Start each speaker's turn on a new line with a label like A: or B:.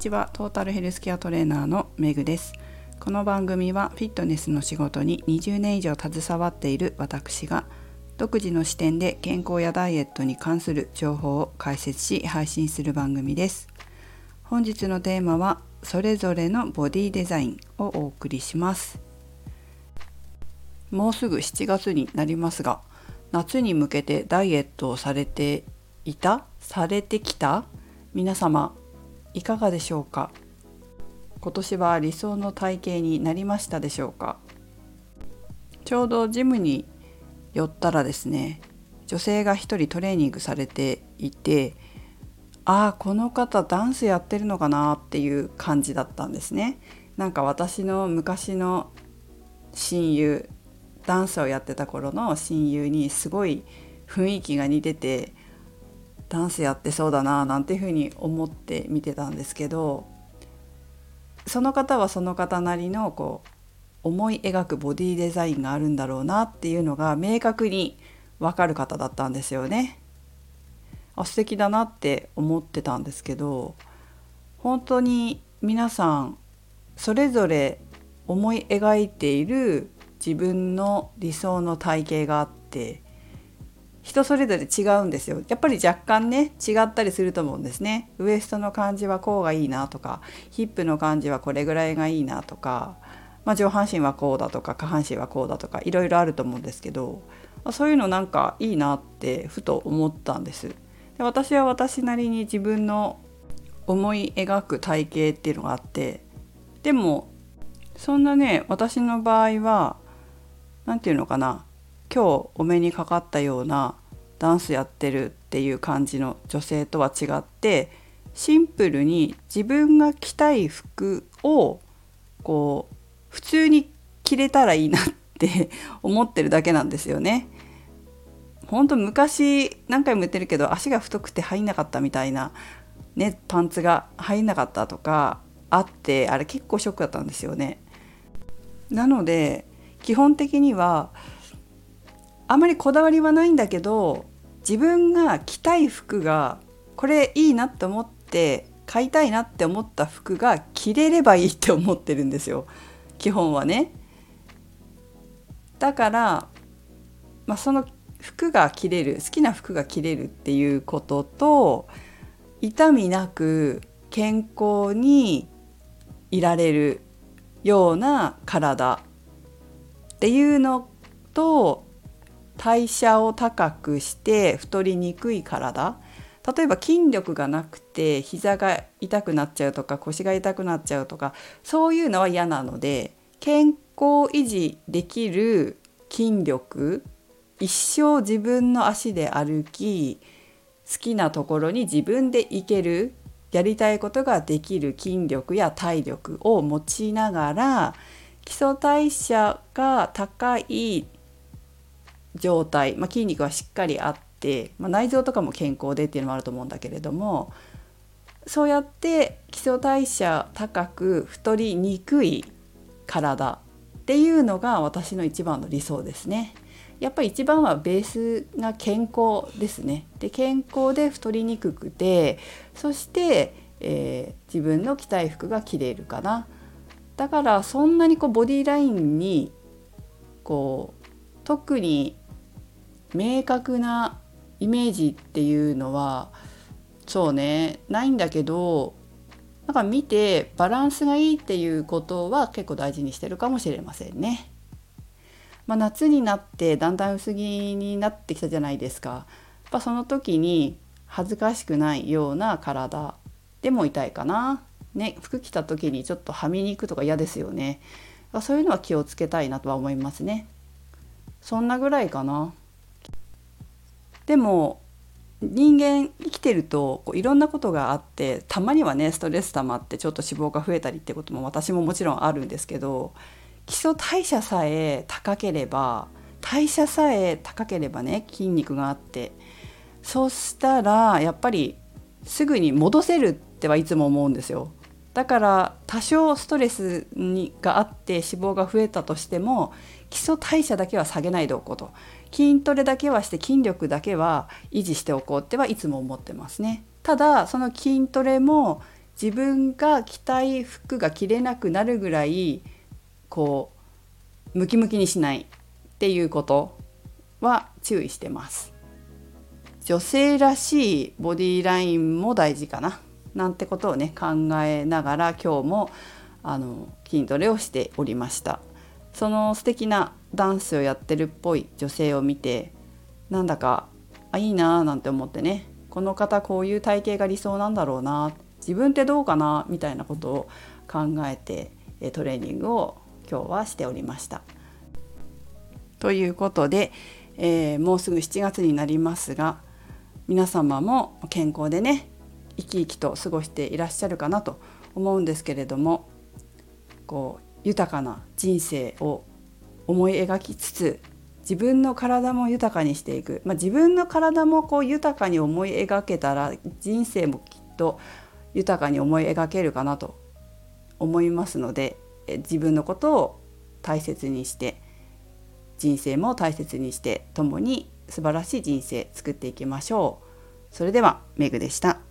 A: ちは。トータルヘルスケアトレーナーのメグです。この番組はフィットネスの仕事に20年以上携わっている私が独自の視点で健康やダイエットに関する情報を解説し配信する番組です。本日のテーマはそれぞれのボディデザインをお送りします。もうすぐ7月になりますが夏に向けてダイエットをされていた？されてきた？皆様いかがでしょうか？今年は理想の体型になりましたでしょうか？ちょうどジムに寄ったらですね女性が一人トレーニングされていてああこの方ダンスやってるのかなっていう感じだったんですね。なんか私の昔の親友ダンスをやってた頃の親友にすごい雰囲気が似ててダンスやってそうだななんていうふうに思って見てたんですけどその方はその方なりのこう思い描くボディデザインがあるんだろうなっていうのが明確に分かる方だったんですよね。あ素敵だなって思ってたんですけど本当に皆さんそれぞれ思い描いている自分の理想の体型があって人それぞれ違うんですよ。やっぱり若干ね違ったりすると思うんですね。ウエストの感じはこうがいいなとかヒップの感じはこれぐらいがいいなとか、まあ、上半身はこうだとか下半身はこうだとかいろいろあると思うんですけどそういうのなんかいいなってふと思ったんです。で私は私なりに自分の思い描く体型っていうのがあってでもそんなね私の場合は何て言うのかな今日お目にかかったようなダンスやってるっていう感じの女性とは違ってシンプルに自分が着たい服をこう普通に着れたらいいなって 思ってるだけなんですよね。ほんと昔何回も言ってるけど足が太くて入んなかったみたいな、ね、パンツが入んなかったとかあってあれ結構ショックだったんですよね。なので基本的にはあまりこだわりはないんだけど自分が着たい服がこれいいなって思って買いたいなって思った服が着れればいいって思ってるんですよ基本はね。だから、まあ、その服が着れる好きな服が着れるっていうことと痛みなく健康にいられるような体っていうのと代謝を高くして太りにくい体。例えば筋力がなくて膝が痛くなっちゃうとか腰が痛くなっちゃうとかそういうのは嫌なので健康維持できる筋力一生自分の足で歩き好きなところに自分で行けるやりたいことができる筋力や体力を持ちながら基礎代謝が高い状態、まあ、筋肉はしっかりあって、まあ、内臓とかも健康でっていうのもあると思うんだけれどもそうやって基礎代謝高く太りにくい体っていうのが私の一番の理想ですね。やっぱり一番はベースが健康ですね。で健康で太りにくくてそして、えー、自分の着たい服が着れるかな。だからそんなにこうボディラインにこう特に明確なイメージっていうのはそうねないんだけどなんか見てバランスがいいっていうことは結構大事にしてるかもしれませんね。まあ、夏になってだんだん薄着になってきたじゃないですか。やっぱその時に恥ずかしくないような体でも痛いかな。ね服着た時にちょっとはみ肉とか嫌ですよね。そういうのは気をつけたいなとは思いますね。そんなぐらいかな。でも人間生きてるとこういろんなことがあってたまにはねストレス溜まってちょっと脂肪が増えたりってことも私ももちろんあるんですけど基礎代謝さえ高ければ代謝さえ高ければね筋肉があってそうしたらやっぱりすぐに戻せるってはいつも思うんですよ。だから多少ストレスにがあって脂肪が増えたとしても基礎代謝だけは下げないでおこうと筋トレだけはして筋力だけは維持しておこうってはいつも思ってますね。ただその筋トレも自分が着たい服が着れなくなるぐらいこうムキムキにしないっていうことは注意してます女性らしいボディラインも大事かななんてことをね考えながら今日もあの筋トレをしておりましたその素敵なダンスをやってるっぽい女性を見てなんだかあいいなーなんて思ってねこの方こういう体型が理想なんだろうな自分ってどうかなみたいなことを考えてトレーニングを今日はしておりました。ということで、えー、もうすぐ7月になりますが皆様も健康でね生き生きと過ごしていらっしゃるかなと思うんですけれどもこう豊かな人生を思い描きつつ自分の体も豊かにしていく、まあ、自分の体もこう豊かに思い描けたら人生もきっと豊かに思い描けるかなと思いますので自分のことを大切にして人生も大切にして共に素晴らしい人生作っていきましょう。それではメグでした。